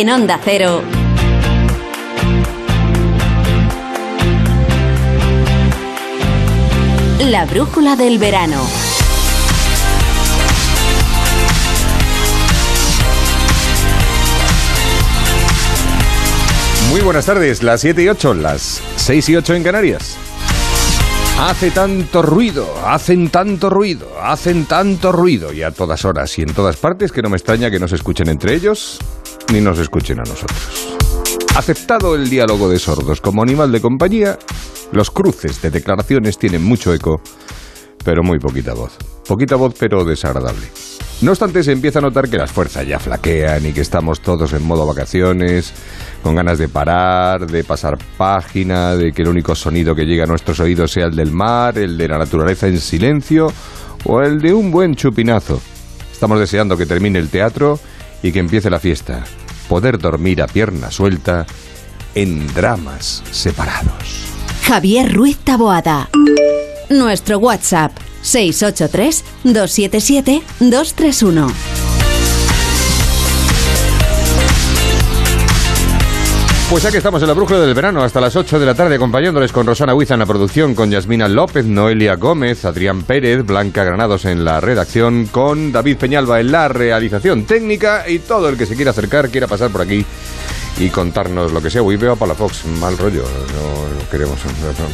En Onda Cero. La brújula del verano. Muy buenas tardes, las 7 y 8, las 6 y 8 en Canarias. Hace tanto ruido, hacen tanto ruido, hacen tanto ruido y a todas horas y en todas partes que no me extraña que no se escuchen entre ellos ni nos escuchen a nosotros. Aceptado el diálogo de sordos como animal de compañía, los cruces de declaraciones tienen mucho eco, pero muy poquita voz. Poquita voz pero desagradable. No obstante, se empieza a notar que las fuerzas ya flaquean y que estamos todos en modo vacaciones, con ganas de parar, de pasar página, de que el único sonido que llega a nuestros oídos sea el del mar, el de la naturaleza en silencio o el de un buen chupinazo. Estamos deseando que termine el teatro y que empiece la fiesta. Poder dormir a pierna suelta en dramas separados. Javier Ruiz Taboada. Nuestro WhatsApp 683-277-231. Pues ya que estamos en la brújula del verano hasta las 8 de la tarde acompañándoles con Rosana Huiza en la producción, con Yasmina López, Noelia Gómez, Adrián Pérez, Blanca Granados en la redacción, con David Peñalba en la realización técnica y todo el que se quiera acercar, quiera pasar por aquí y contarnos lo que sea. Uy, veo a Palafox, mal rollo, no, no queremos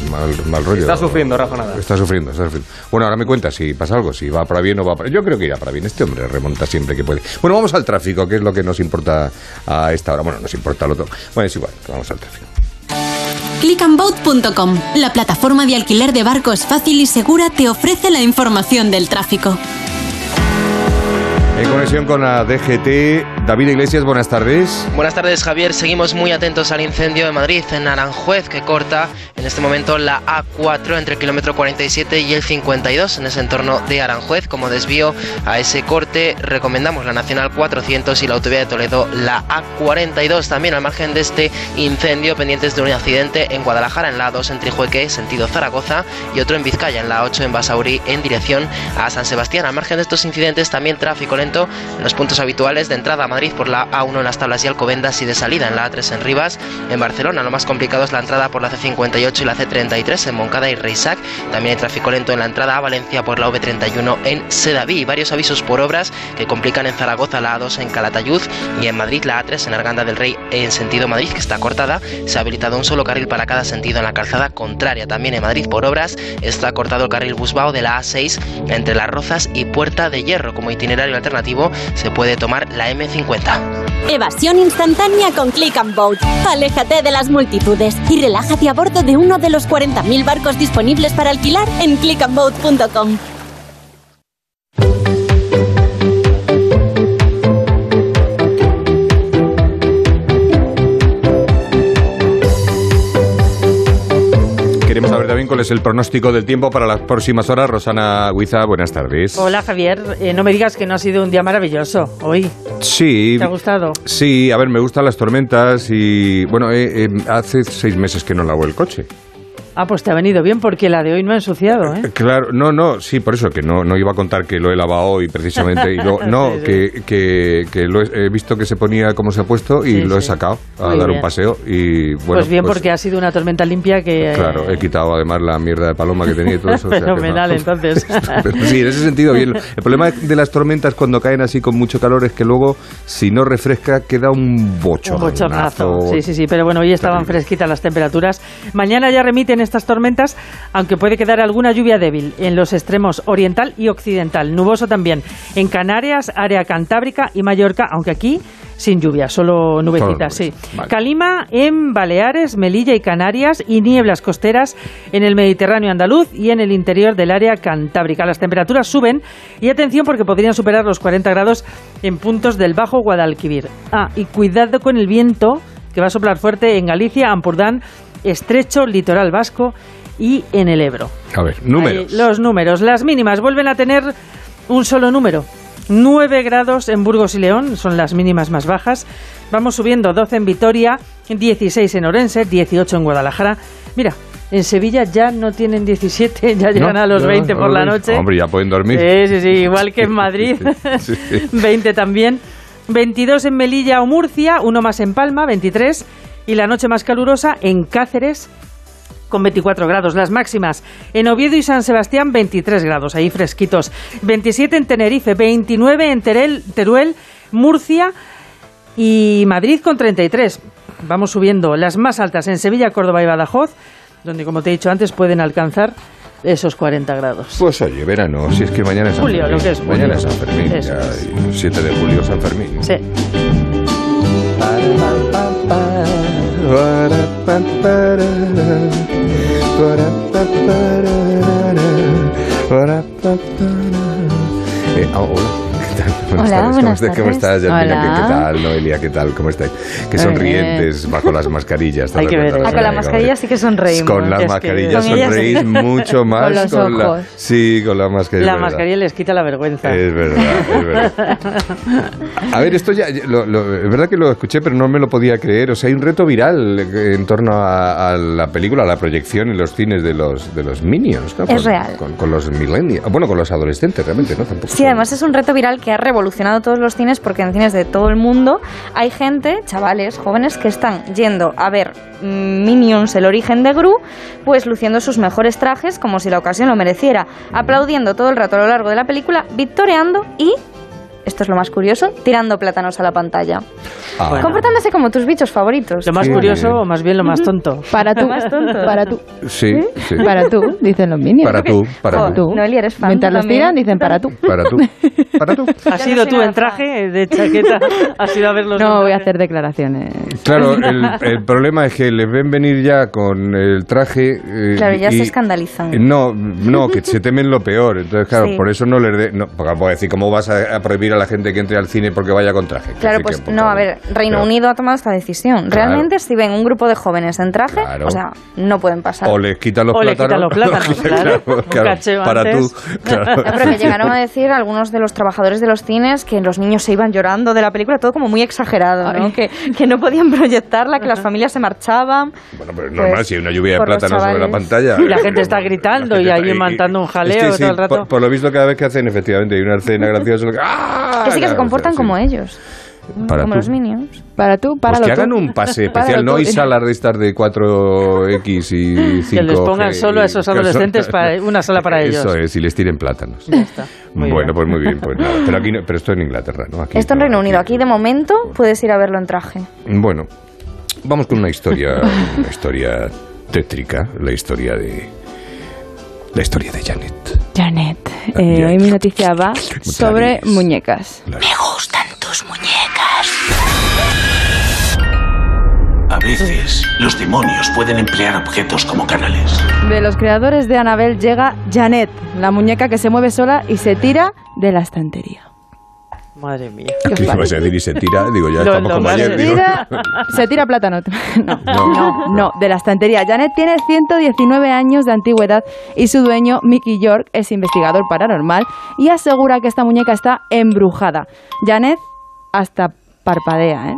mal, mal rollo. Está sufriendo, Rafa Nadal. Está sufriendo, está sufriendo. Bueno, ahora me cuenta si pasa algo, si va para bien o va para... Yo creo que irá para bien. Este hombre remonta siempre que puede. Bueno, vamos al tráfico, que es lo que nos importa a esta hora. Bueno, nos importa lo otro. Bueno, es igual, vamos al tráfico. Clickandboat.com, la plataforma de alquiler de barcos fácil y segura, te ofrece la información del tráfico. En conexión con la DGT, David Iglesias, buenas tardes. Buenas tardes, Javier. Seguimos muy atentos al incendio de Madrid, en Aranjuez, que corta en este momento la A4 entre el kilómetro 47 y el 52, en ese entorno de Aranjuez. Como desvío a ese corte, recomendamos la Nacional 400 y la Autovía de Toledo, la A42. También al margen de este incendio, pendientes de un accidente en Guadalajara, en la A2 en Trijueque, sentido Zaragoza, y otro en Vizcaya, en la A8 en Basauri, en dirección a San Sebastián. Al margen de estos incidentes, también tráfico lento en los puntos habituales de entrada a Madrid por la A1 en las tablas y Alcobendas y de salida en la A3 en Rivas. En Barcelona lo más complicado es la entrada por la C58 y la C33 en Moncada y Reisac. También hay tráfico lento en la entrada a Valencia por la V31 en Sedaví. Varios avisos por obras que complican en Zaragoza la A2 en Calatayud y en Madrid la A3 en Arganda del Rey en sentido Madrid que está cortada. Se ha habilitado un solo carril para cada sentido en la calzada contraria. También en Madrid por obras está cortado el carril Busbao de la A6 entre Las Rozas y Puerta de Hierro como itinerario alternativo se puede tomar la M50. Evasión instantánea con Click and Boat. Aléjate de las multitudes y relájate a bordo de uno de los 40.000 barcos disponibles para alquilar en clickandboat.com. cuál es el pronóstico del tiempo para las próximas horas. Rosana Huiza, buenas tardes. Hola Javier, Eh, no me digas que no ha sido un día maravilloso hoy. Sí. ¿Te ha gustado? Sí, a ver, me gustan las tormentas y bueno, eh, eh, hace seis meses que no lavo el coche. Ah, pues te ha venido bien porque la de hoy no ha ensuciado, ¿eh? Claro, no, no, sí, por eso que no, no iba a contar que lo he lavado hoy precisamente y luego, no, Sí, sí. que, que, que lo he, he visto que se ponía como se ha puesto y Sí, lo he sacado a Muy dar bien. un paseo y bueno. pues bien, porque ha sido una tormenta limpia que... eh, Claro, he quitado además la mierda de paloma que tenía y todo eso. o sea no. Fenomenal, entonces. Sí, en ese sentido bien. El problema de las tormentas cuando caen así con mucho calor es que luego, si no refresca, queda un bocho. Un bochornazo. Sí, sí, sí. Pero bueno, hoy estaban fresquitas las temperaturas. Mañana ya remiten estas tormentas, aunque puede quedar alguna lluvia débil en los extremos oriental y occidental. Nuboso también en Canarias, área cantábrica y Mallorca, aunque aquí sin lluvia, solo nubecitas, sí. Vale. Calima en Baleares, Melilla y Canarias y nieblas costeras en el Mediterráneo andaluz y en el interior del área cantábrica. Las temperaturas suben y atención porque podrían superar los 40 grados en puntos del Bajo Guadalquivir. Ah, y cuidado con el viento que va a soplar fuerte en Galicia, Ampurdán, Estrecho, Litoral Vasco y en el Ebro. A ver, números. Ahí, los números. Las mínimas vuelven a tener un solo número. 9 grados en Burgos y León, son las mínimas más bajas. Vamos subiendo 12 en Vitoria, 16 en Orense, 18 en Guadalajara. Mira, en Sevilla ya no tienen 17, ya llegan No, a los ya, 20 por la noche. Hombre, ya pueden dormir. Sí, sí, sí, igual que en Madrid. Sí, sí. 20 también. 22 en Melilla o Murcia, uno más en Palma, 23, y la noche más calurosa en Cáceres, con 24 grados. Las máximas en Oviedo y San Sebastián, 23 grados, ahí fresquitos. 27 en Tenerife, 29 en Terel, Teruel, Murcia y Madrid con 33. Vamos subiendo. Las más altas en Sevilla, Córdoba y Badajoz, donde, como te he dicho antes, pueden alcanzar esos 40 grados. Pues oye, verano, si es que mañana es San Julio, Fermín. lo que es Mañana julio. es San Fermín, Eso ya, es. y 7 de julio San Fermín. Sí. Hola. ¿Qué tal? Buenas Hola, tardes. ¿Cómo buenas estás? ¿Cómo tardes. estás, Yasmina? ¿Qué, tal, Noelia? ¿Qué tal? ¿Cómo estáis? Qué Muy sonrientes bajo las mascarillas. Hay que ver. Ah, con la Noelia, mascarilla como sí que sonreímos. Con las que mascarillas con sonreís mucho más. los la, ojos. sí, con la mascarilla. La mascarilla les quita la vergüenza. Es verdad, es verdad. A ver, esto ya, lo- lo- es verdad que lo escuché, pero no me lo podía creer. O sea, hay un reto viral en torno a, a la película, a la proyección en los cines de los, de los Minions. ¿no? Es Con- real. Con, con los millennials. Bueno, con los adolescentes, realmente, ¿no? Tampoco Sí, son- además es un reto viral que ha revolucionado todos los cines porque en cines de todo el mundo hay gente, chavales, jóvenes, que están yendo a ver mm, Minions, el origen de Gru, pues luciendo sus mejores trajes como si la ocasión lo mereciera, aplaudiendo todo el rato a lo largo de la película, victoreando y, esto es lo más curioso, tirando plátanos a la pantalla. Ah, Bueno. Comportándose como tus bichos favoritos. Lo más Qué curioso, o más bien lo más tonto. Para tú, Más tonto. para tú, Sí, sí. para tú, dicen los minions. Para tú, para Oh, tú. Noelia, eres fan Mientras los tiran, dicen para tú. Para tú. Para tú. ¿Has sido no tú en traje de chaqueta? ¿Has ido a verlos? No voy a traje? hacer declaraciones. Claro, el, el problema es que les ven venir ya con el traje. eh, Claro, ya y- se escandalizan. No, no, que se temen lo peor. Entonces, claro, Sí. por eso no les de. No, porque puedo decir, ¿cómo vas a, a prohibir a la gente que entre al cine porque vaya con traje? Claro, sí, pues que, no, a favor. Ver, Reino Pero- Unido ha tomado esta decisión. Claro. Realmente, si ven un grupo de jóvenes en traje, Claro. o sea, no pueden pasar. O les quitan los O plátanos. quitan los plátanos, claro. Claro, para antes. tú. Claro. No, pero que llegaron a decir algunos de los trabajadores de los cines que los niños se iban llorando de la película, todo como muy exagerado, ¿no? Que, que no podían proyectarla, que las familias se marchaban. Bueno, pero es normal, Pues, si hay una lluvia de plátanos sobre la pantalla. Y la gente está gritando gente y ahí montando un jaleo es que sí, todo el rato. Por, por lo visto, cada vez que hacen, efectivamente, hay una escena graciosa. ¡ah! Que sí que se comportan o sea, como sí. ellos. Para como tú. los minions. Para tú, para Pues que hagan un pase especial, no hay salas de estas de 4X y 5 Que les pongan solo a esos adolescentes para- una sala para ellos. Eso es, y les tiren plátanos. Ya está. Muy bueno, bien. pues muy bien, pues nada. Pero, aquí no- pero esto en Inglaterra, ¿no? Aquí Esto en no, Reino Unido. Aquí, de momento, puedes ir a verlo en traje. Bueno, vamos con una historia, una historia tétrica, la historia de la historia de Janet. Janet, Ah, eh, hoy mi noticia va sobre Clarice. muñecas. A veces, los demonios pueden emplear objetos como canales. De los creadores de Annabelle llega Janet, la muñeca que se mueve sola y se tira de la estantería. Madre mía. ¿Qué os ¿Qué vas parece? a decir? Y se tira, digo, ya estamos lo como más ayer. Se de- digo. tira, se tira plátano. No, No. no, no, de la estantería. Janet tiene 119 años de antigüedad y su dueño, Mickey York, es investigador paranormal y asegura que esta muñeca está embrujada. Janet hasta parpadea, ¿eh?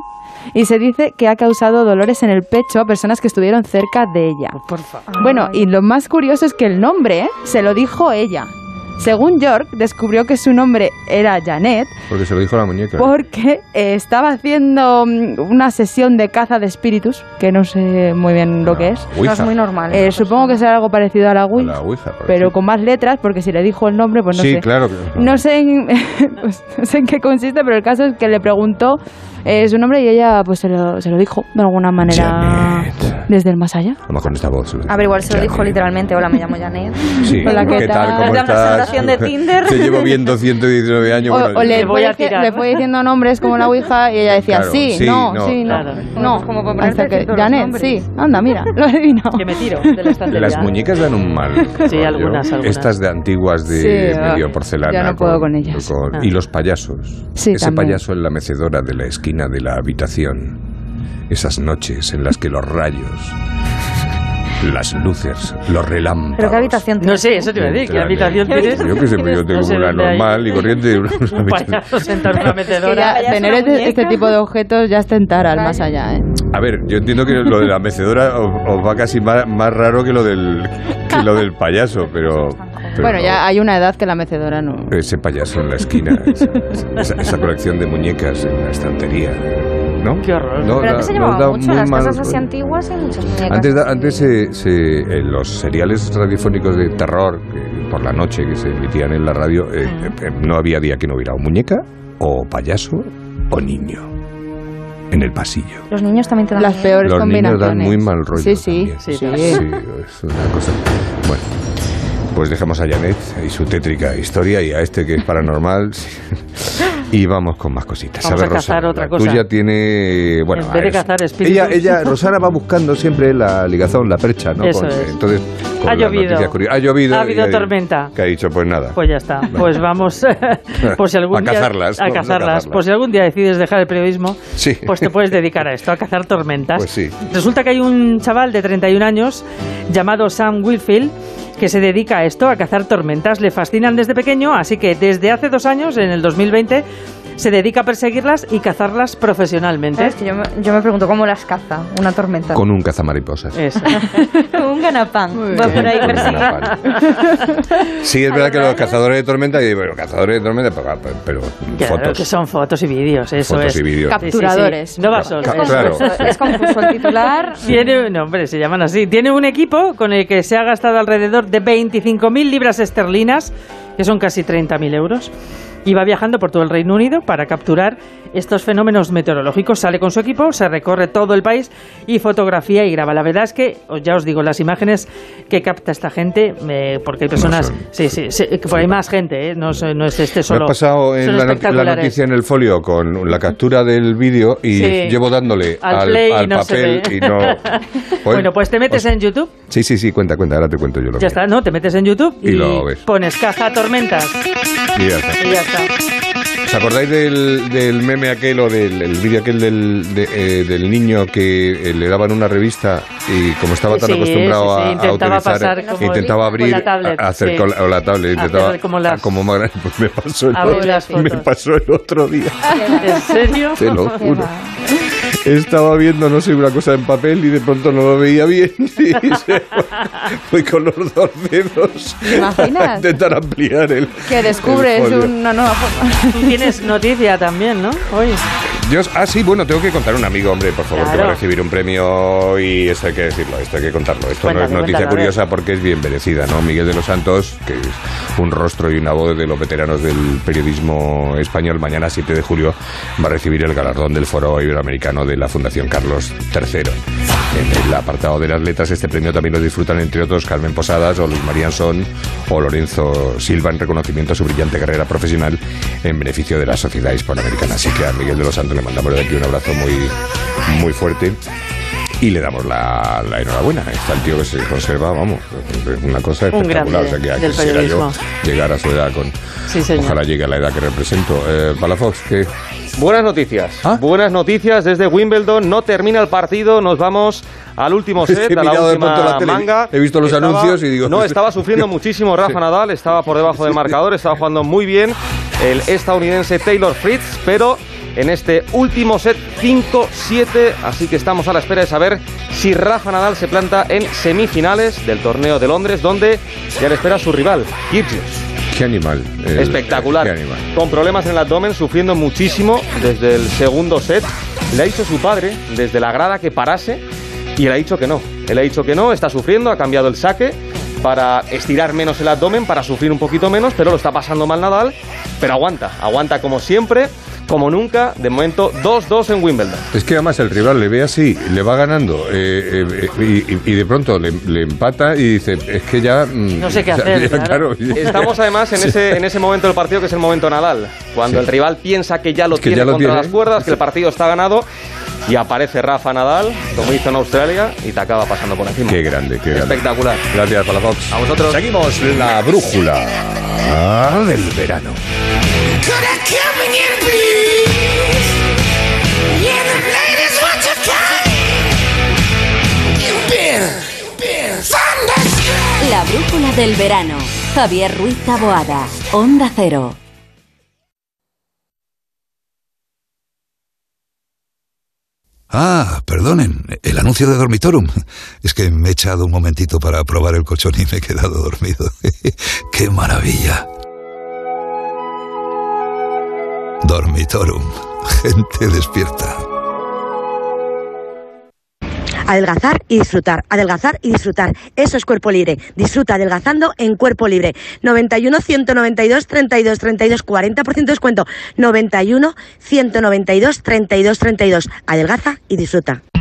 Y se dice que ha causado dolores en el pecho a personas que estuvieron cerca de ella. Por favor. Bueno, y lo más curioso es que el nombre ¿eh? se lo dijo ella. Según York, descubrió que su nombre era Janet Porque se lo dijo la muñeca. porque eh, estaba haciendo mm, una sesión de caza de espíritus, que no sé muy bien lo que es. No Ouija. es muy normal. Eh, supongo que será algo parecido a la A Ouija, la Ouija, por pero con más letras, porque si le dijo el nombre, pues no sí, sé. claro. que- No sé, en, pues, no sé en qué consiste, pero el caso es que le preguntó eh, su nombre y ella pues se lo, se lo dijo de alguna manera Janet. desde el más allá. A lo mejor en esta voz. A ver, igual se lo dijo literalmente. Hola, me llamo Janet. Sí, Hola, ¿qué ¿qué tal? ¿Cómo La estás? presentación de Tinder. Te llevo viendo 119 años. O, bueno, o le, voy a tirar. le fue diciendo nombres como la Ouija y ella decía Claro, sí, sí, no, no. sí, no, Claro. no. Como para ponerte Hasta que, todos los Janet, nombres. sí, anda, mira, lo he adivinado. Que me tiro de la estantería. Las muñecas dan un mal. Sí, rollo. algunas, algunas. Estas de antiguas de Sí, medio porcelana. ya no puedo con ellas. con- Ah. Y los payasos. Sí, Ese también. payaso en la mecedora de la esquina de la habitación. Esas noches en las que los rayos, las luces, los relámpagos. ¿Pero qué habitación No tienes? sé, eso te iba a decir. ¿Qué habitación en- tienes? Yo que sé, pues yo tengo No una normal y corriente. una- una Un habitación. payaso sentado en una Que mecedora. ya Vaya, es tener una este, este tipo de objetos ya es tentar al más allá, ¿eh? A ver, yo entiendo que lo de la mecedora os, os va casi más, más raro que lo del que lo del payaso, pero Pero Bueno, no, ya hay una edad que la mecedora no. Ese payaso en la esquina, esa, esa- esa colección de muñecas en la estantería, ¿no? Qué horror. No, Pero da- antes se llevaba da mucho, las mal casas así antiguas hay muchas muñecas. Antes, da- antes se, se- en los seriales radiofónicos de terror que por la noche que se emitían en la radio, eh, eh, no había día que no hubiera o muñeca, o payaso, o niño en el pasillo. Los niños también te dan Las miedo. peores Los niños combinaciones. dan muy mal rollo. Sí, sí. también. Sí, sí. es una cosa. Bueno, pues dejamos a Janet y su tétrica historia y a este que es paranormal. Y vamos con más cositas. Vamos ver, a cazar Rosana, otra cosa. tuya tiene. Bueno, En vez de cazar. Ella, ella, Rosana va buscando siempre la ligazón, la percha, ¿no? Eso Con- es. Entonces, con Ha llovido. Ha llovido. Ha habido tormenta. Que ha dicho, pues nada. Pues ya está. Pues vamos, por si algún A día- cazarlas, a cazarlas. Por si algún día decides dejar el periodismo, Sí. pues te puedes dedicar a esto, a cazar tormentas. Pues sí. Resulta que hay un chaval de 31 años llamado Sam Wilfield que se dedica a esto, a cazar tormentas. Le fascinan desde pequeño, así que desde hace dos años, en el 2020, se dedica a perseguirlas y cazarlas profesionalmente. ¿Sabes? Que yo, me, yo me pregunto cómo las caza una tormenta. Con un cazamariposas. Eso. un ganapán. Muy Va bien. por ahí Con. Sí, es verdad que los cazadores de tormenta, y bueno, cazadores de tormenta, pero, pero Claro, fotos. que son fotos y vídeos, eso Fotos es. y vídeos. Sí, sí, sí. Capturadores. No va solo. Ca- eso. claro. Confuso, Es confuso el titular. Tiene, no, hombre, se llaman así. Tiene un equipo con el que se ha gastado alrededor de 25.000 libras esterlinas, que son casi 30.000 euros. Y va viajando por todo el Reino Unido para capturar estos fenómenos meteorológicos. Sale con su equipo, se recorre todo el país y fotografía y graba. La verdad es que, ya os digo, las imágenes que capta esta gente, eh, porque hay personas. son- sí, sí, sí, que por hay más gente, eh, no, es- no es este Me solo. ha pasado en la, not- la espectaculares. noticia en el folio con la captura del vídeo y Sí. llevo dándole Al al, play y al no se papel y no. bueno, pues te metes en YouTube. Sí, sí, sí, cuenta, cuenta, ahora te cuento yo lo Ya mío. está, ¿no? Te metes en YouTube y, Y lo ves. pones caza tormentas Y ya está. y ya está. ¿Os acordáis del, del meme aquel o del el vídeo aquel del, de- eh, del niño que eh, le daban una revista y como estaba tan Sí, acostumbrado sí, sí, a- a, utilizar, intentaba abrir, la tablet, a- a hacer con, la- o la tablet, intentaba Hacer como las- como más grande, pues me pasó el, otro, me pasó el otro día, ¿En serio? te lo juro. Estaba viendo, no sé, una cosa en papel y de pronto no lo veía bien y se fue con los dos dedos a intentar ampliar el Que el descubres folio. una nueva forma. Tú tienes noticia también, ¿no? Hoy. Yo, ah, sí, bueno, tengo que contar a un amigo, hombre, por favor, que Claro. va a recibir un premio y esto hay que decirlo, esto hay que contarlo. Esto no es noticia curiosa porque es bien merecida, ¿no? Miguel de los Santos, que es un rostro y una voz de los veteranos del periodismo español, mañana 7 de julio va a recibir el galardón del Foro Iberoamericano de la Fundación Carlos III. En el apartado de las letras, este premio también lo disfrutan, entre otros, Carmen Posadas o Luis María Son o Lorenzo Silva en reconocimiento a su brillante carrera profesional en beneficio de la sociedad hispanoamericana. Así que a Miguel de los Santos le mandamos de aquí un abrazo muy, muy fuerte. Y le damos la, la enhorabuena. Está el tío que se conserva, vamos, es una cosa Un espectacular. grande o sea, que del quisiera yo periodismo. llegar a su edad con... Sí, señor. Ojalá llegue a la edad que represento. Eh, Palafox, que Buenas noticias. ¿Ah? Buenas noticias desde Wimbledon. No termina el partido. Nos vamos al último set, he a la última la tele, manga. he visto los anuncios y digo- No, estaba sufriendo muchísimo Rafa Nadal. Estaba por debajo del marcador. Estaba jugando muy bien el estadounidense Taylor Fritz. Pero en este último set 5-7. Así que estamos a la espera de saber si Rafa Nadal se planta en semifinales del torneo de Londres, donde ya le espera su rival, Kyrgios. qué animal. el- Espectacular. Qué animal. Con problemas en el abdomen, sufriendo muchísimo desde el segundo set. Le ha dicho su padre desde la grada que parase y él ha dicho que no. Él ha dicho que no, está sufriendo, ha cambiado el saque para estirar menos el abdomen, para sufrir un poquito menos, pero lo está pasando mal Nadal, pero aguanta, aguanta como siempre, como nunca, de momento 2-2 en Wimbledon. Es que además el rival le ve así, le va ganando eh, eh, y, de pronto le, le empata y dice, es que ya... mm, No sé qué hacer, ya, claro. Estamos además en ese, en ese momento del partido que es el momento Nadal, cuando Sí. el rival piensa que ya lo Es que tiene ya lo contra tiene. las cuerdas, que el partido está ganado y aparece Rafa Nadal, como hizo en Australia, y te acaba pasando por encima. Qué grande, qué grande. Espectacular. Gracias, Palafox. A vosotros. Seguimos la brújula del verano. Brújula del verano. Javier Ruiz Taboada. Onda Cero. Ah, perdonen, el anuncio de Dormitorum. Es que me he echado un momentito para probar el colchón y me he quedado dormido. ¡Qué maravilla! Dormitorum. Gente despierta. Adelgazar y disfrutar, adelgazar y disfrutar. Eso es cuerpo libre. Disfruta adelgazando en cuerpo libre. 91 192 32 32 40% de descuento. 91 192 32 32. Adelgaza y disfruta.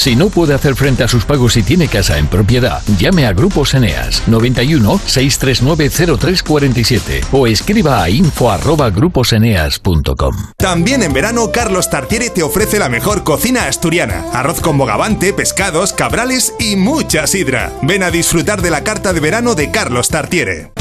Si no puede hacer frente a sus pagos y tiene casa en propiedad, llame a Grupos Eneas 91 639 0347 o escriba a info@gruposeneas.com. También en verano, Carlos Tartiere te ofrece la mejor cocina asturiana: arroz con bogavante, pescados, cabrales y mucha sidra. Ven a disfrutar de la carta de verano de Carlos Tartiere.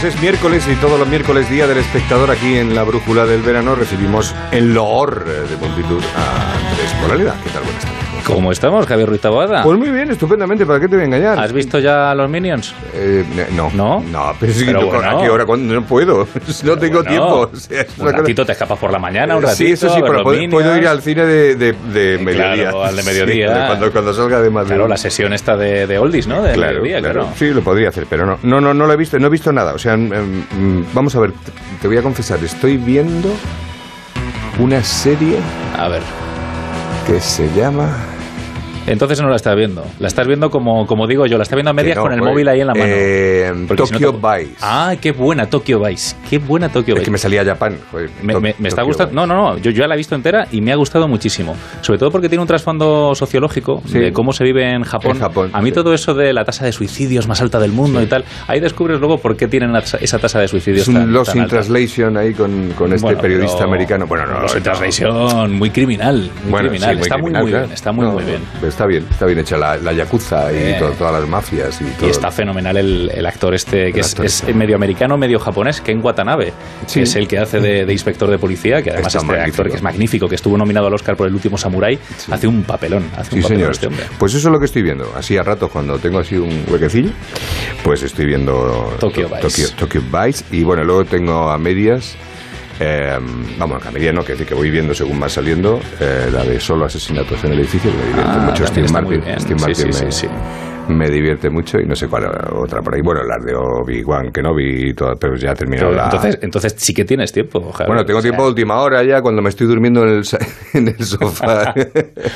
Pues es miércoles y todos los miércoles, día del espectador, aquí en la Brújula del Verano, recibimos en loor de multitud a Andrés Moralidad. ¿Qué tal? Buenas tardes. ¿Cómo estamos, Javier Ruiz Taboada? Pues muy bien, estupendamente. ¿Para qué te voy a engañar? ¿Has visto ya los Minions? Eh, no. ¿No? No, pero sí, Pero no, bueno. ¿a qué hora? ¿Cuándo? No puedo. No tengo Bueno, tiempo. O sea, es un ratito te escapas por la mañana, un ratito. Sí, eso sí, pero puedo, ir al cine de, de, de mediodía. Claro, al de Sí, mediodía. cuando, cuando salga de Madrid. Claro, la sesión esta de, de Oldies, ¿no? De Claro, mediodía, claro. claro. Sí, lo podría hacer, pero no. No, no, no lo he visto, no he visto nada. O sea, mm, mm, vamos a ver, te voy a confesar, estoy viendo una serie A ver. que se llama Entonces no la estás viendo. La estás viendo como, como digo yo, la estás viendo a medias no, con el móvil ahí en la mano. Eh, Porque si no Tokyo te- Vice. Ah, qué buena Tokyo Vice. Qué buena Tokyo Es que me salía joder, Me, To- me- me está gustando. No, no, no. Yo, yo ya la he visto entera y me ha gustado muchísimo. Sobre todo porque tiene un trasfondo sociológico Sí. de cómo se vive en Japón. En Japón, a mí sí. todo eso de la tasa de suicidios más alta del mundo y tal, ahí descubres luego por qué tienen esa tasa de suicidios Es un tan, Lost tan in alta. Translation ahí con, con este Bueno, periodista pero- americano. Bueno, no, Lost in. Translation, muy criminal. Muy Bueno, criminal. muy está criminal, muy, muy claro. bien. Está muy, No, muy bien. Está bien, está bien hecha la, la yakuza y Eh. to- todas las mafias y todo. Y está fenomenal el, el actor este, que El es, actor es este. medio americano, medio japonés, Ken Watanabe, Sí. que es el que hace de, de inspector de policía, que además Está este actor que es magnífico, que estuvo nominado al Oscar por el último Samurai, hace un papelón, hace Sí, un papelón este hombre. Pues eso es lo que estoy viendo. Así a ratos, cuando tengo así un huequecillo, pues estoy viendo Tokyo To- Vice. Tokyo, Tokyo Vice. Y bueno, luego tengo a medias. Eh, vamos, a medias no, que decir que voy viendo según va saliendo eh, la de solo asesinatos en el edificio, que Ah, mucho Steve Martin. Steve Martin sí, me, sí, sí. Me divierte mucho y no sé cuál otra por ahí. Bueno, las de Obi-Wan Kenobi y todo, pero ya ha terminado la... entonces, entonces sí que tienes tiempo, Javier. Bueno, tengo O sea, tiempo a última hora ya cuando me estoy durmiendo en el, en el sofá.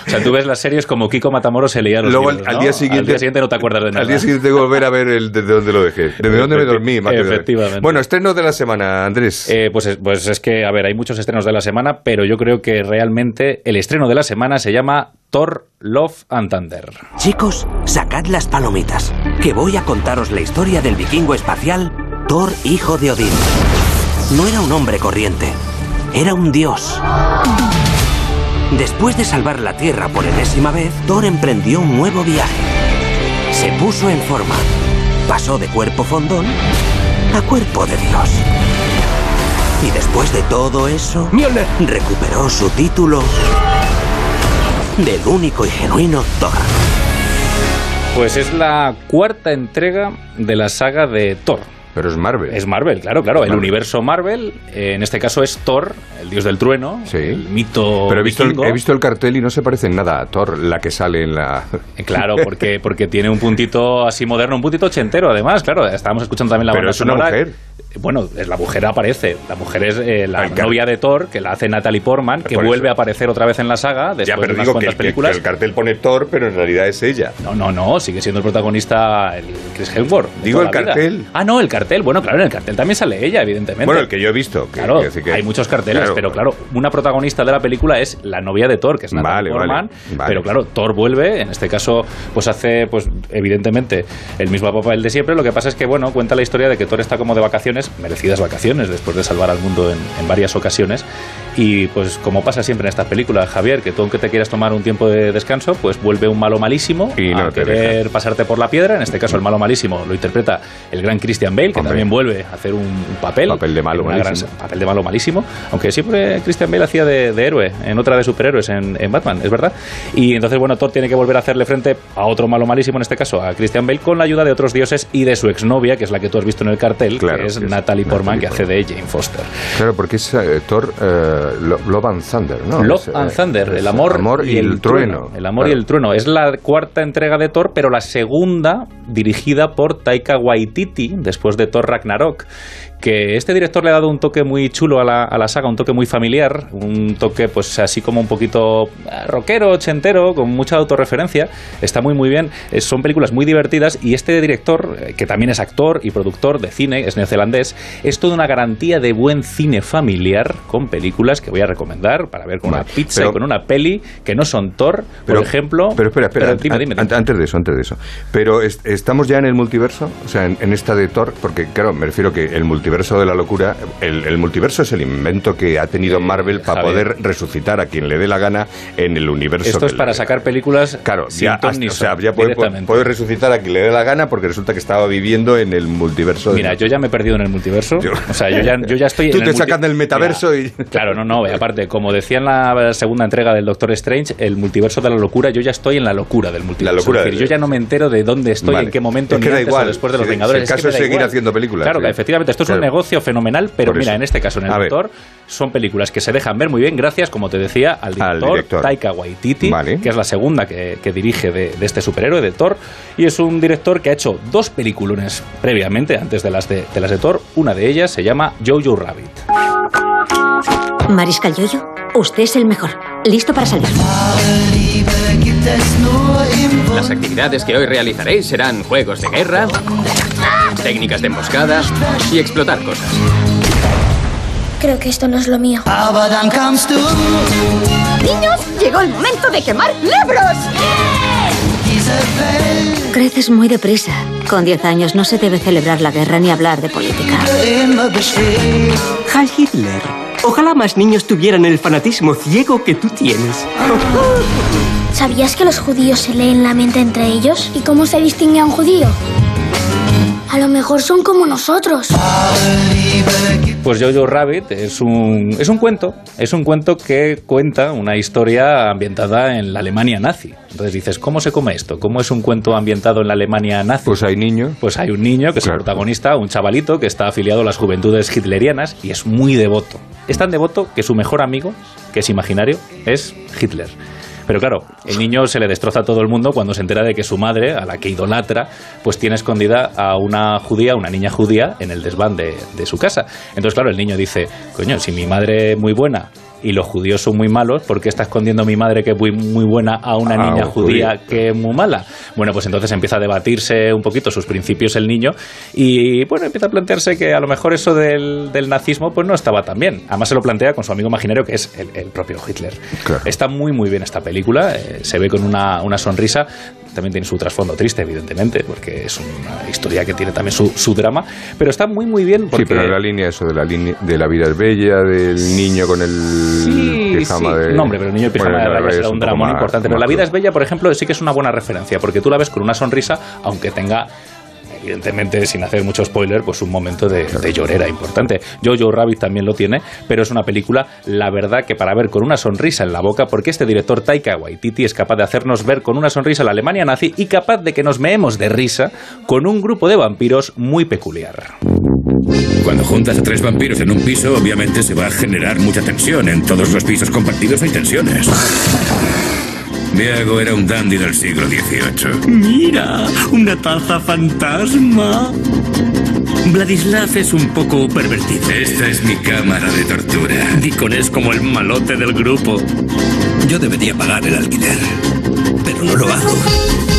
O sea, tú ves las series como Kiko Matamoros se leía los Luego al- libros, al ¿no? día siguiente- Al día siguiente no te acuerdas de nada. Al día siguiente tengo que volver a ver el, desde dónde lo dejé. Desde dónde me dormí, más Efectivamente. Bueno, estreno de la semana, Andrés. Eh, pues, es, pues es que, a ver, hay muchos estrenos de la semana, pero yo creo que realmente el estreno de la semana se llama Thor, Love and Thunder. Chicos, sacad las palomitas, que voy a contaros la historia del vikingo espacial Thor, hijo de Odín. No era un hombre corriente, era un dios. Después de salvar la Tierra por enésima vez, Thor emprendió un nuevo viaje. Se puso en forma. Pasó de cuerpo fondón a cuerpo de dios. Y después de todo eso, recuperó su título del único y genuino Thor. Pues es la cuarta entrega de la saga de Thor. Pero es Marvel. Es Marvel, claro, claro. El universo Marvel, eh, en este caso es Thor, el dios del trueno, el mito Pero he visto, el, vikingo. he visto el cartel y no se parece en nada a Thor, la que sale en la... Eh, Claro, porque, porque tiene un puntito así moderno, un puntito ochentero, además, claro. Estábamos escuchando también la Pero banda es una sonora. mujer. Bueno, la mujer aparece. La mujer es eh, la novia de Thor, que la hace Natalie Portman, que Por vuelve eso. a aparecer otra vez en la saga después Ya, pero de unas digo que, cuantas que- películas. que el cartel pone Thor, pero en realidad es ella. No, no, no, sigue siendo el protagonista el Chris Hemsworth. Digo el vida. cartel. Ah, no, el cartel. Bueno, claro, en el cartel también sale ella, evidentemente. Bueno, el que yo he visto. que- Claro, que- hay muchos carteles, Claro, pero claro, una protagonista de la película es la novia de Thor, que es Natalie Vale, Portman. vale, vale. Pero claro, Thor vuelve, en este caso, pues hace, pues evidentemente, el mismo papel de siempre. Lo que pasa es que, bueno, cuenta la historia de que Thor está como de vacaciones, merecidas vacaciones, después de salvar al mundo en, varias ocasiones. Y pues como pasa siempre en estas películas, Javier, que tú aunque te quieras tomar un tiempo de descanso, pues vuelve un malo malísimo Y no a te querer pasarte por la piedra. En este caso, el malo malísimo lo interpreta el gran Christian Bale, que Hombre. también vuelve a hacer un, un papel. Papel de malo una gran- malísimo. papel de malo malísimo. Aunque siempre Christian Bale hacía de, de héroe en otra de superhéroes en, en Batman, es verdad. Y entonces, bueno, Thor tiene que volver a hacerle frente a otro malo malísimo, en este caso a Christian Bale, con la ayuda de otros dioses y de su exnovia, que es la que tú has visto en el cartel, Claro, que es que es Natalie Portman, que hace de Jane Foster. Claro, porque es eh, Thor, eh, Love and Thunder, ¿no? Love Es, and eh, Thunder, es el amor, y, el trueno. El amor y el trueno. Es la cuarta entrega de Thor, pero la segunda dirigida por Taika Waititi, después de Thor Ragnarok. Que este director le ha dado un toque muy chulo a la, a la saga, un toque muy familiar, un toque pues así como un poquito eh, rockero, ochentero, con mucha autorreferencia. Está muy muy bien. Eh, son películas muy divertidas y este director, eh, que también es actor y productor de cine, es neozelandés, es toda una garantía de buen cine familiar con películas que voy a recomendar para ver con Vale, una pizza pero- y con una peli que no son Thor, Pero- por ejemplo. Pero espera, espera, pero dime, dime, an- antes de eso, antes de eso. Pero es- estamos ya en el multiverso, o sea, en, en esta de Thor, porque claro, me refiero que el multiverso de la locura, el, el multiverso es el invento que ha tenido Marvel para poder resucitar a quien le dé la gana en el universo. Esto es le para dé. sacar películas Claro, sin ya, hasta- o sea, ya puede, puede resucitar a quien le dé la gana porque resulta que estaba viviendo en el multiverso. de- Mira, yo ya me he perdido en el multiverso. O sea, yo ya, yo ya estoy Tú en te el multi- sacas del metaverso Mira, Claro, no, no. y Aparte, como decía en la segunda entrega del Doctor Strange, el multiverso de la locura, yo ya estoy en la locura del multiverso. locura es decir, de- yo ya no me entero de dónde estoy, Vale. en qué momento, Es que ni da antes igual. o después de los Vengadores. el es que caso es seguir igual. haciendo películas, Claro, sí. que efectivamente, esto es Claro. un negocio fenomenal, pero Por mira, eso. en este caso, en el A ver. Son películas que se dejan ver muy bien gracias, como te decía, al director, director. Taika Waititi, Vale. que es la segunda que, que dirige de, de este superhéroe, de Thor, y es un director que ha hecho dos peliculones previamente, antes de las de, de las de Thor. Una de ellas se llama Jojo Rabbit. Mariscal Yoyo, usted es el mejor. ¿Listo para salir? Las actividades que hoy realizaréis serán juegos de guerra, técnicas de emboscada y explotar cosas. Creo que esto no es lo mío. Niños, llegó el momento de quemar libros. Creces muy deprisa. Con 10 años no se debe celebrar la guerra ni hablar de política. Heil Hitler. Ojalá más niños tuvieran el fanatismo ciego que tú tienes. ¿Sabías que los judíos se leen la mente entre ellos? ¿Y cómo se distingue a un judío? A lo mejor son como nosotros. Pues Jojo Rabbit es un, es un cuento, es un cuento que cuenta una historia ambientada en la Alemania nazi. Entonces dices, ¿cómo se come esto? ¿Cómo es un cuento ambientado en la Alemania nazi? Pues hay niños. Pues hay un niño que es el protagonista, un chavalito que está afiliado a las juventudes hitlerianas y es muy devoto. Es tan devoto que su mejor amigo, que es imaginario, es Hitler. Pero claro, el niño se le destroza a todo el mundo cuando se entera de que su madre, a la que idolatra, pues tiene escondida a una judía, una niña judía, en el desván de, de su casa. Entonces, claro, el niño dice, coño, si mi madre muy buena y los judíos son muy malos, ¿por qué está escondiendo a mi madre que es muy, muy buena a una Ah, niña un judía judío. que es muy mala? Bueno, pues entonces empieza a debatirse un poquito sus principios el niño y bueno, empieza a plantearse que a lo mejor eso del, del nazismo pues no estaba tan bien. Además se lo plantea con su amigo imaginario que es el, el propio Hitler. Está muy muy bien esta película, eh, se ve con una, una sonrisa, también tiene su trasfondo triste evidentemente, porque es una historia que tiene también su, su drama, pero está muy muy bien porque... Sí, pero en la línea eso de la línea de la vida es bella, del niño con el Sí, pijama sí. de... No, hombre, pero el niño pijama Bueno, de la rayas es era un drama muy más- importante. Pero La vida es bella, por ejemplo, sí que es una buena referencia, porque tú la ves con una sonrisa, aunque tenga evidentemente sin hacer mucho spoiler, pues un momento de, llorera importante. Jojo Rabbit también lo tiene, pero es una película, la verdad, que para ver con una sonrisa en la boca, porque este director Taika Waititi es capaz de hacernos ver con una sonrisa la Alemania nazi y capaz de que nos meemos de risa con un grupo de vampiros muy peculiar. Cuando juntas a tres vampiros en un piso, obviamente se va a generar mucha tensión. En todos los pisos compartidos hay tensiones. Diego era un dandy del siglo XVIII. Mira, una taza fantasma. Vladislav es un poco pervertido. Esta es mi cámara de tortura. Deacon es como el malote del grupo. Yo debería pagar el alquiler, pero no lo hago.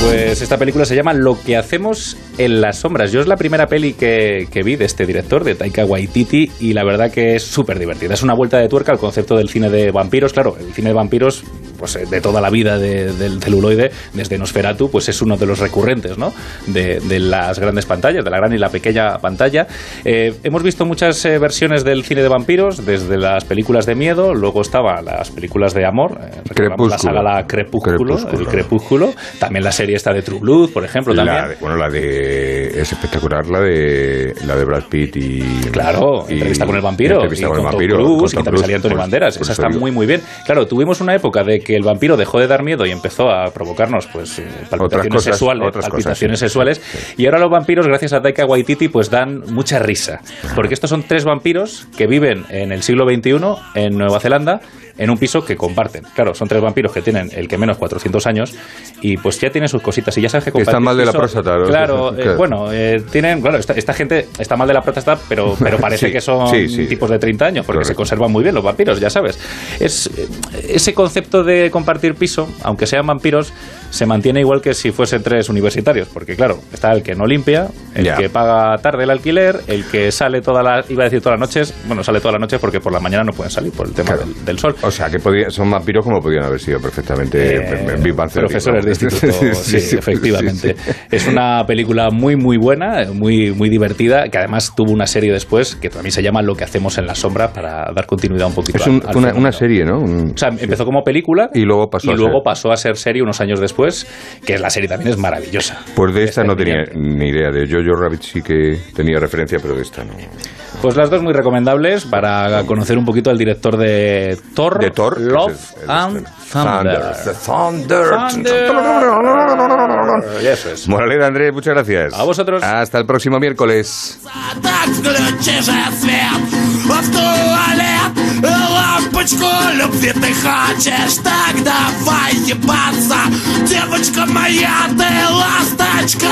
Pues esta película se llama Lo que hacemos en las sombras. Yo es la primera peli que, que vi de este director, de Taika Waititi, y la verdad que es súper divertida. Es una vuelta de tuerca al concepto del cine de vampiros. Claro, el cine de vampiros, pues eh, de toda la vida de- del celuloide, desde Nosferatu, pues es uno de los recurrentes, ¿no? De, de las grandes pantallas, de la gran y la pequeña pantalla. Eh, hemos visto muchas eh, versiones del cine de vampiros, desde las películas de miedo, luego estaban las películas de amor, eh, la saga La Crepúsculo, el Crepúsculo, también la serie esta de True Blood, por ejemplo, La también. de- bueno, la de... Es espectacular la de la de Brad Pitt y... Claro, y- entrevista con el vampiro. Entrevista y con el vampiro. Con y también salía Antonio por- Banderas. por Esa eso está muy, muy bien. Claro, tuvimos una época de que el vampiro dejó de dar miedo y empezó a provocarnos pues eh, palpitaciones cosas, sexuales, otras palpitaciones sí, sexuales. Y ahora los vampiros, gracias a Taika Waititi, pues dan mucha risa. Porque estos son tres vampiros que viven en el siglo XXI en Nueva Zelanda en un piso que comparten. Claro, son tres vampiros que tienen el que menos 400 años y pues ya tienen sus cositas. Y ya sabes que Que están mal de la próstata, ¿no? Claro, eh, bueno, eh, tienen, claro, esta, esta gente está mal de la próstata, pero, pero parece Sí, que son sí, sí. tipos de 30 años, porque se conservan muy bien los vampiros, ya sabes. Es eh, ese concepto de compartir piso, aunque sean vampiros, se mantiene igual que si fuesen tres universitarios, porque claro, está el que no limpia, el que paga tarde el alquiler, el que sale todas las, iba a decir todas las noches, bueno, sale todas las noches porque por la mañana no pueden salir por el tema del, del sol. O sea, que podía- son vampiros como podían haber sido perfectamente Eh, en Big Bang Theory, profesores ¿no? de instituto, sí, efectivamente. Es una película muy, muy buena, muy, muy divertida, que además tuvo una serie después que también se llama Lo que hacemos en las sombras para dar continuidad un poquito Es al- un- al una, serie, ¿no? Un- O sea, empezó como película y luego pasó y a luego ser- pasó a ser serie unos años después, que la serie también es maravillosa. Pues de esta Esta no tenía ni idea. De Jojo Rabbit sí que tenía referencia, pero de esta no. Pues las dos muy recomendables para conocer un poquito al director de Thor, De Thor, Love es el- el and Thunder. Thunder. Thunder. Y eso es. Moraleda, Andrés, muchas gracias. A vosotros. Hasta el próximo miércoles. Так включи же свет в туалет Лампочку любви ты хочешь Так давай ебаться Девочка моя, ты ласточка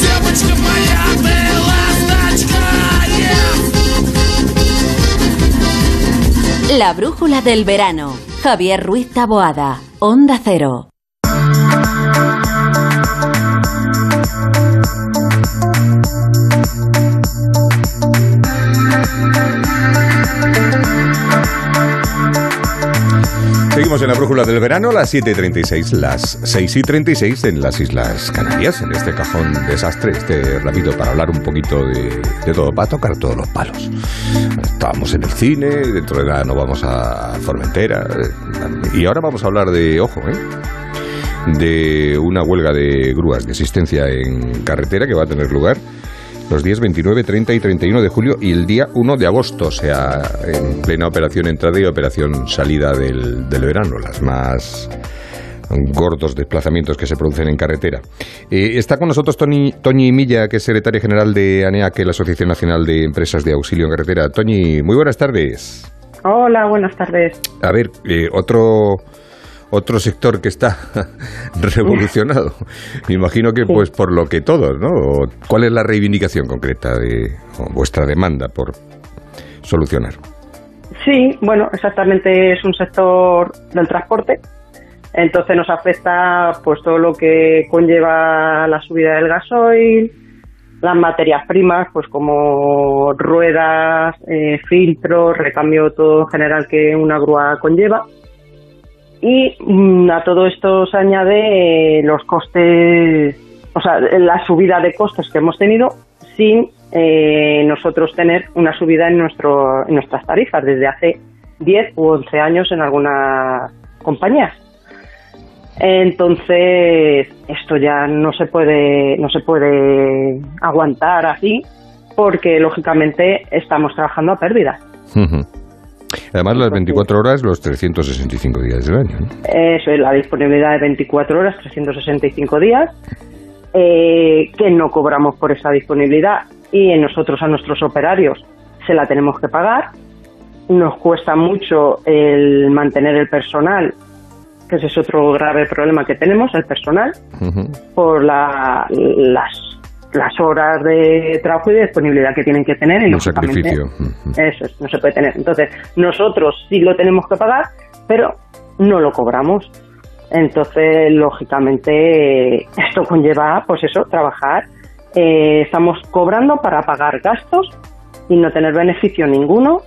Девочка моя, ты ласточка yeah. La brújula del verano. Javier Ruiz Taboada. Onda Cero. Seguimos en la brújula del verano, las 7.36, las 6.36 en las Islas Canarias, en este cajón desastre, este rápido para hablar un poquito de, de todo, para tocar todos los palos. Estábamos en el cine, dentro de nada no vamos a Formentera, eh, y ahora vamos a hablar de, ojo, ¿eh? De una huelga de grúas de asistencia en carretera que va a tener lugar los días 29, 30 y 31 de julio y el día 1 de agosto, o sea, en plena operación entrada y operación salida del, del verano, las más gordos desplazamientos que se producen en carretera. Eh, está con nosotros Tony, Toñi Milla, que es secretaria general de ANEAC, la Asociación Nacional de Empresas de Auxilio en Carretera. Toñi, muy buenas tardes. Hola, buenas tardes. A ver, eh, otro otro sector que está revolucionado. Me imagino que pues por lo que todos, ¿no? ¿Cuál es la reivindicación concreta de o vuestra demanda por solucionar? Sí, bueno, exactamente es un sector del transporte. Entonces nos afecta pues todo lo que conlleva la subida del gasoil, las materias primas, pues como ruedas, eh, filtros, recambio todo en general que una grúa conlleva. Y mm, a todo esto se añade eh, los costes, o sea, la subida de costes que hemos tenido sin eh, nosotros tener una subida en, nuestro, en nuestras tarifas desde hace 10 u 11 años en algunas compañías. Entonces, esto ya no se puede, no se puede aguantar así, porque lógicamente estamos trabajando a pérdida. Además, las 24 horas, los 365 días del año. ¿no? Eso es la disponibilidad de 24 horas, 365 días, eh, que no cobramos por esa disponibilidad y en nosotros a nuestros operarios se la tenemos que pagar. Nos cuesta mucho el mantener el personal, que ese es otro grave problema que tenemos, el personal, por la, las, las horas de trabajo y de disponibilidad que tienen que tener. Y Un sacrificio. Eso es, no se puede tener. Entonces, nosotros sí lo tenemos que pagar, pero no lo cobramos. Entonces, lógicamente, esto conlleva, pues eso, trabajar. Eh, estamos cobrando para pagar gastos y no tener beneficio ninguno.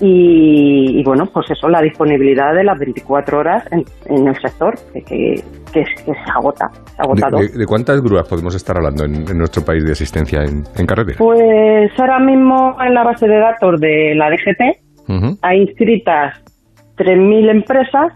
Y, y bueno, pues eso, la disponibilidad de las 24 horas en, en el sector, que, que, que que se agota, se ha agotado. ¿De, de- de cuántas grúas podemos estar hablando en, en nuestro país de asistencia en, en carretera? Pues ahora mismo en la base de datos de la DGT Ujú. hay inscritas 3.000 empresas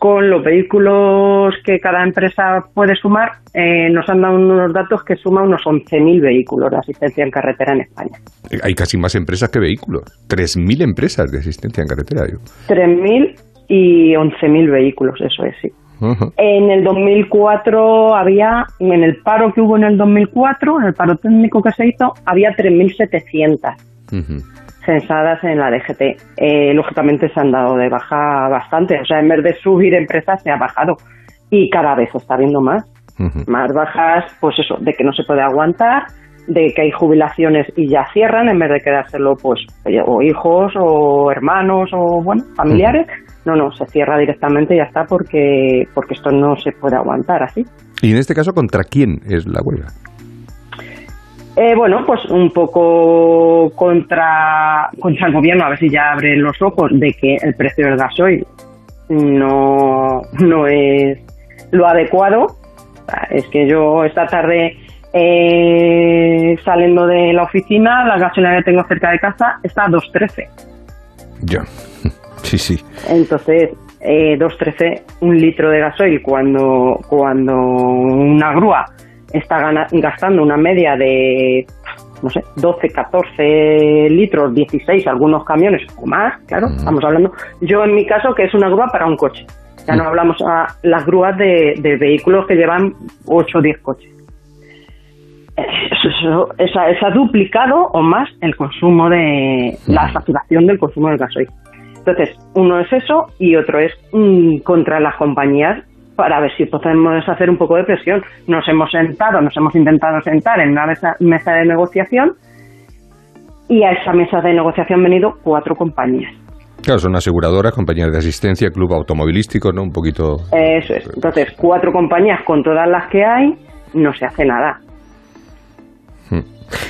con los vehículos que cada empresa puede sumar. eh, nos han dado unos datos que suma unos 11.000 vehículos de asistencia en carretera en España. Eh, Hay casi más empresas que vehículos. 3.000 empresas de asistencia en carretera. digo. 3.000 y 11.000 vehículos, eso es, sí. Ujú. En el 2004 había, en el paro que hubo en el 2004, en el paro técnico que se hizo, había 3.700 Ujú. Censadas en la DGT. Eh, lógicamente se han dado de baja bastante, o sea, en vez de subir empresas se ha bajado y cada vez se está viendo más. Más bajas, pues eso, de que no se puede aguantar, de que hay jubilaciones y ya cierran en vez de quedárselo, pues, o hijos o hermanos o, bueno, familiares. No, no, se cierra directamente y ya está porque, porque esto no se puede aguantar así. Y en este caso, ¿contra quién es la huelga? Eh, bueno, pues un poco contra, contra el gobierno, a ver si ya abren los ojos de que el precio del gasoil no, no es lo adecuado. Es que yo esta tarde eh, saliendo de la oficina, la gasolina que tengo cerca de casa está a 2.13. Ya. Sí, sí. Entonces, eh, 2.13 un litro de gasoil cuando, cuando una grúa está gastando una media de, no sé, 12, 14 litros, 16, algunos camiones o más, claro, estamos hablando. Yo en mi caso, que es una grúa para un coche. Ya no hablamos a las grúas de, de vehículos que llevan 8 o 10 coches. Eso, eso- ha duplicado o más el consumo de la saturación del consumo del gasoil. Entonces, uno es eso y otro es mm, contra las compañías para ver si podemos hacer un poco de presión. Nos hemos sentado, nos hemos intentado sentar en una mesa, mesa de negociación y a esa mesa de negociación han venido cuatro compañías. Claro, son aseguradoras, compañías de asistencia, club automovilístico, ¿no? Un poquito... Eso es. Entonces, cuatro compañías con todas las que hay, no se hace nada.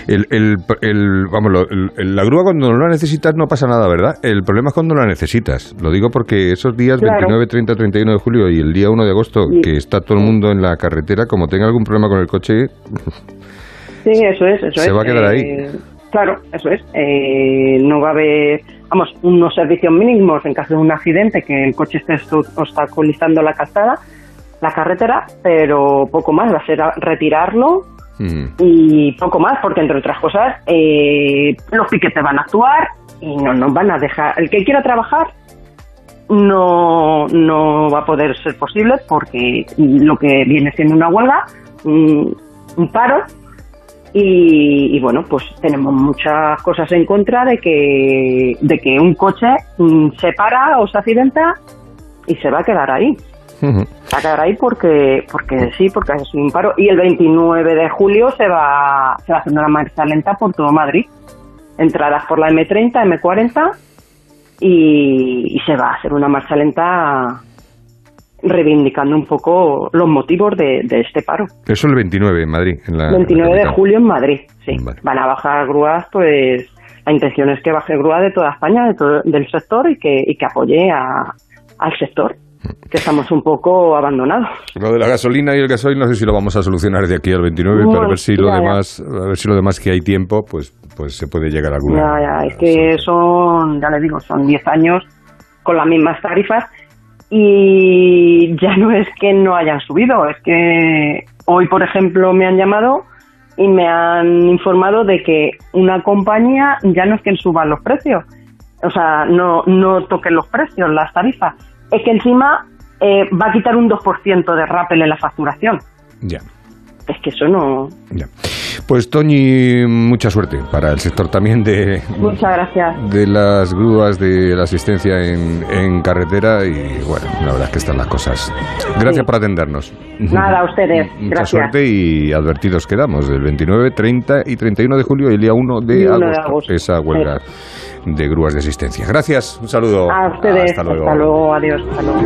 El, el, el- vamos, lo- el- la grúa cuando no la necesitas no pasa nada, ¿verdad? El problema es cuando la necesitas. Lo digo porque esos días Claro. 29, 30, 31 de julio y el día 1 de agosto, que está todo el mundo en la carretera, como tenga algún problema con el coche, Sí, eso es, eso Se es. va a quedar ahí. Eh, Claro, eso es. Eh, no va a haber, vamos, unos servicios mínimos en caso de un accidente que el coche esté obstaculizando la calzada, la carretera, pero poco más. Va a ser a- y poco más, porque entre otras cosas, eh, los piquetes van a actuar y no nos van a dejar. El que quiera trabajar no, no va a poder ser posible porque lo que viene siendo una huelga, un, un paro, y, y, bueno, pues tenemos muchas cosas en contra de que, de que un coche mm, se para o se accidenta y se va a quedar ahí. Va a quedar ahí porque, porque sí, porque es un paro. Y el 29 de julio se va, se va a hacer una marcha lenta por todo Madrid. Entradas por la M30, M40 y, y se va a hacer una marcha lenta reivindicando un poco los motivos de, de este paro. Eso el 29 en Madrid. En la, 29 en la de julio en Madrid, sí. Vale. Van a bajar grúas, pues la intención es que baje grúa de toda España, de todo, del sector y que, y que apoye a, al sector, que estamos un poco abandonados. Lo de la gasolina y el gasoil no sé si lo vamos a solucionar de aquí al 29, pero a Bueno, ver si lo ya. demás, a ver si lo demás que hay tiempo, pues pues se puede llegar a alguna. Ya, ya, es que son, ya le digo, son 10 años con las mismas tarifas y ya no es que no hayan subido, es que hoy, por ejemplo, me han llamado y me han informado de que una compañía ya no es que suban los precios, o sea, no, no toquen los precios, las tarifas, es que encima eh, va a quitar un 2% de rappel en la facturación. Ya. Es que eso no... Ya. Pues Toñi, mucha suerte para el sector también de, Muchas gracias. de las grúas, de la asistencia en, en carretera y bueno, la verdad es que están las cosas. Gracias Sí. por atendernos. Nada, a ustedes. Mucha Gracias. suerte y advertidos quedamos el 29, 30 y 31 de julio y el día 1 de, Y uno de agosto, agosto. esa huelga de grúas de asistencia. Gracias, un saludo. A ustedes. Hasta luego. Hasta luego. Adiós. Hasta luego.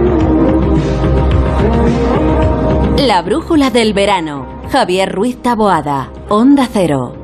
La brújula del verano. Javier Ruiz Taboada. Onda Cero.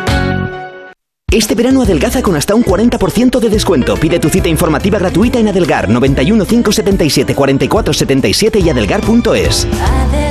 Este verano adelgaza con hasta un 40% de descuento. Pide tu cita informativa gratuita en Adelgar 91 577 44 77 y adelgar.es. Adelgar,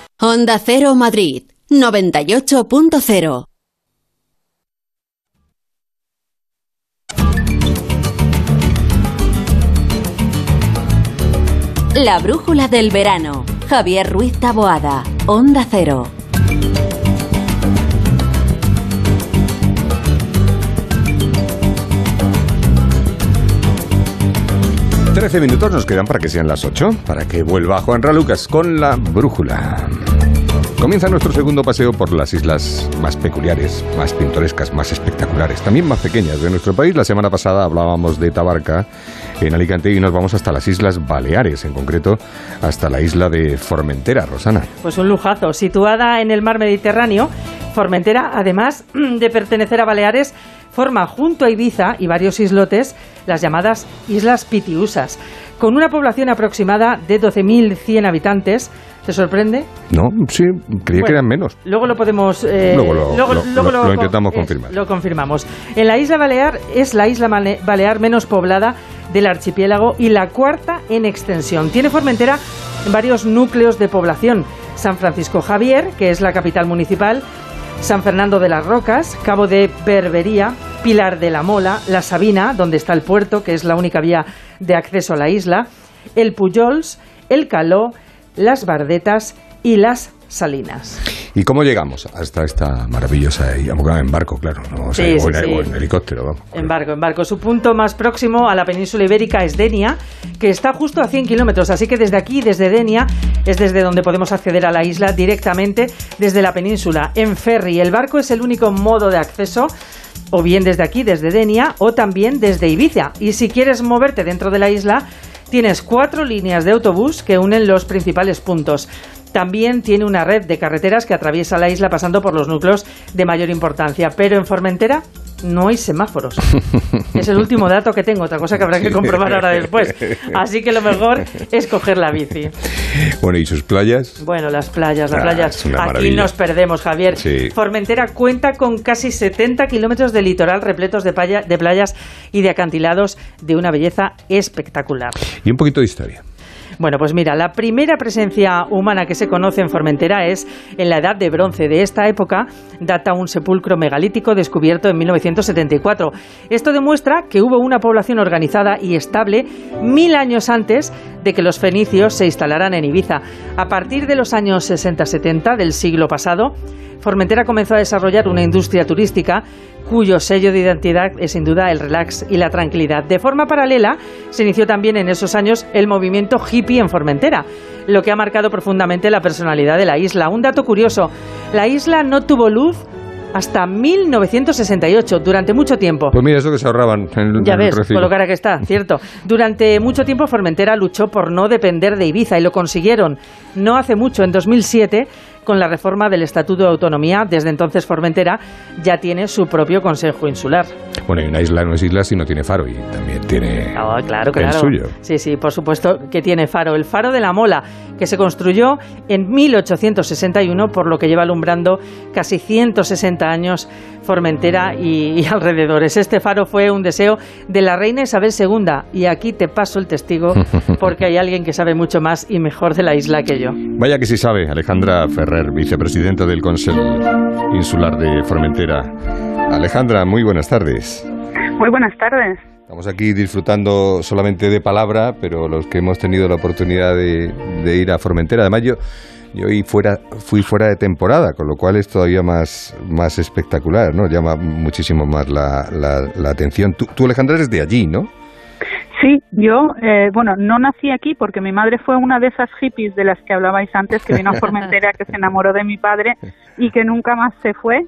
Onda Cero Madrid. 98.0. La brújula del verano. Javier Ruiz Taboada. Onda Cero. 13 minutos nos quedan para que sean las 8, para que vuelva Juan Ralucas con la brújula. Comienza nuestro segundo paseo por las islas más peculiares, más pintorescas, más espectaculares, también más pequeñas de nuestro país. La semana pasada hablábamos de Tabarca en Alicante y nos vamos hasta las Islas Baleares, en concreto hasta la isla de Formentera, Rosana. Pues un lujazo. Situada en el mar Mediterráneo, Formentera, además de pertenecer a Baleares, forma junto a Ibiza y varios islotes las llamadas Islas Pitiusas, con una población aproximada de 12.100 habitantes. ¿Te sorprende? No, sí, creía que Bueno, eran menos. Luego lo podemos. eh, Luego lo- lo- luego lo- lo intentamos eh, confirmar. Lo confirmamos. En la isla Balear es la isla balear menos poblada del archipiélago y la cuarta en extensión. Tiene Formentera varios núcleos de población. San Francisco Javier, que es la capital municipal, San Fernando de las Rocas, Cabo de Berbería, Pilar de la Mola, La Sabina, donde está el puerto, que es la única vía de acceso a la isla, el Puyols, el Caló, las Bardetas y las Salinas. ¿Y cómo llegamos hasta esta maravillosa isla? Bueno, En barco, claro, ¿no? O sea, Sí, o, sí, en, sí. o en helicóptero, vamos. En barco, en barco. Su punto más próximo a la península ibérica es Denia, que está justo a 100 kilómetros. Así que desde aquí, desde Denia, es desde donde podemos acceder a la isla directamente desde la península. En ferry, el barco es el único modo de acceso. O bien desde aquí, desde Denia, o también desde Ibiza. Y si quieres moverte dentro de la isla, tienes cuatro líneas de autobús que unen los principales puntos. También tiene una red de carreteras que atraviesa la isla pasando por los núcleos de mayor importancia. Pero en Formentera no hay semáforos. Es el último dato que tengo, otra cosa que habrá que comprobar ahora después. Así que lo mejor es coger la bici. Bueno, ¿y sus playas? Bueno, las playas, las Ah, playas. Aquí maravilla. nos perdemos, Javier. Sí. Formentera cuenta con casi 70 kilómetros de litoral repletos de, playa- de playas y de acantilados de una belleza espectacular. Y un poquito de historia. Bueno, pues mira, la primera presencia humana que se conoce en Formentera es en la Edad de Bronce. De esta época data un sepulcro megalítico descubierto en 1974. Esto demuestra que hubo una población organizada y estable mil años antes de que los fenicios se instalaran en Ibiza. A partir de los años 60-70 del siglo pasado, Formentera comenzó a desarrollar una industria turística cuyo sello de identidad es sin duda el relax y la tranquilidad. De forma paralela, se inició también en esos años el movimiento hippie en Formentera, lo que ha marcado profundamente la personalidad de la isla. Un dato curioso, la isla no tuvo luz hasta 1968, durante mucho tiempo. Pues mira, eso que se ahorraban en el, Ya en ves, con lo cara que está, cierto. Durante mucho tiempo Formentera luchó por no depender de Ibiza y lo consiguieron. No hace mucho, en 2007, con la reforma del Estatuto de Autonomía, desde entonces Formentera ya tiene su propio Consejo Insular. Bueno, y una isla no es isla si no tiene faro y también tiene Ah, claro, el claro. suyo. Sí, sí, por supuesto que tiene faro. El faro de la Mola, que se construyó en 1861, por lo que lleva alumbrando casi 160 años Formentera y, y alrededores. Este faro fue un deseo de la reina Isabel II y aquí te paso el testigo porque hay alguien que sabe mucho más y mejor de la isla que yo. Vaya que sí sabe, Alejandra Ferrer, vicepresidenta del Consejo Insular de Formentera. Alejandra, muy buenas tardes. Muy buenas tardes. Estamos aquí disfrutando solamente de palabra, pero los que hemos tenido la oportunidad de, de ir a Formentera, además yo, yo hoy fuera, fui fuera de temporada, con lo cual es todavía más, más espectacular, ¿no? Llama muchísimo más la, la- la atención. Tú, tú, Alejandra, eres de allí, ¿no? Sí, yo, eh, bueno, no nací aquí porque mi madre fue una de esas hippies de las que hablabais antes, que vino a Formentera, que se enamoró de mi padre y que nunca más se fue.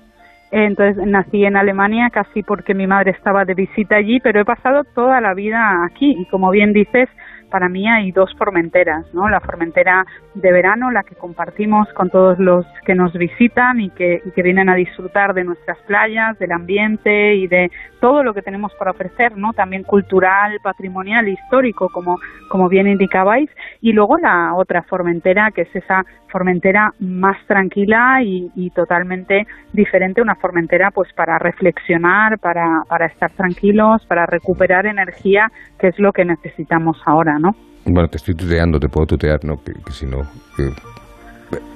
Entonces nací en Alemania casi porque mi madre estaba de visita allí, pero he pasado toda la vida aquí y como bien dices, para mí hay dos Formenteras, ¿no? La Formentera de verano, la que compartimos con todos los que nos visitan y que, y que vienen a disfrutar de nuestras playas, del ambiente y de todo lo que tenemos para ofrecer, ¿no? También cultural, patrimonial, histórico, como, como bien indicabais. Y luego la otra Formentera, que es esa Formentera más tranquila y, y totalmente diferente, una Formentera pues para reflexionar, para, para estar tranquilos, para recuperar energía, que es lo que necesitamos ahora, ¿no? Bueno, te estoy tuteando, te puedo tutear, ¿no? Que, que si no... que-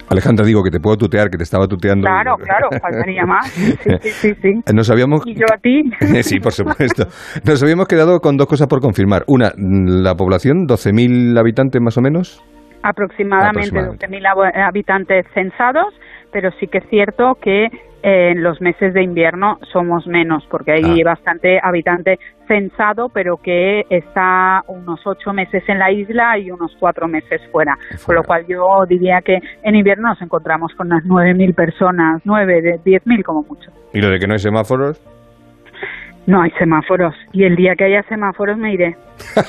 Alejandra, digo que te puedo tutear, que te estaba tuteando. Claro, claro, faltaría más. Sí, sí, sí, sí. Nos habíamos... Y yo a ti. sí, por supuesto. Nos habíamos quedado con dos cosas por confirmar. Una, la población, 12.000 habitantes más o menos. Aproximadamente, Aproximadamente. 12.000 abo- habitantes censados, pero sí que es cierto que eh, en los meses de invierno somos menos, porque hay bastante habitante censado, pero que está unos ocho meses en la isla y unos cuatro meses fuera. Con lo cual yo diría que en invierno nos encontramos con unas 9.000 personas, 9, de 10.000 como mucho. ¿Y lo de que no hay semáforos? No hay semáforos. Y el día que haya semáforos me iré.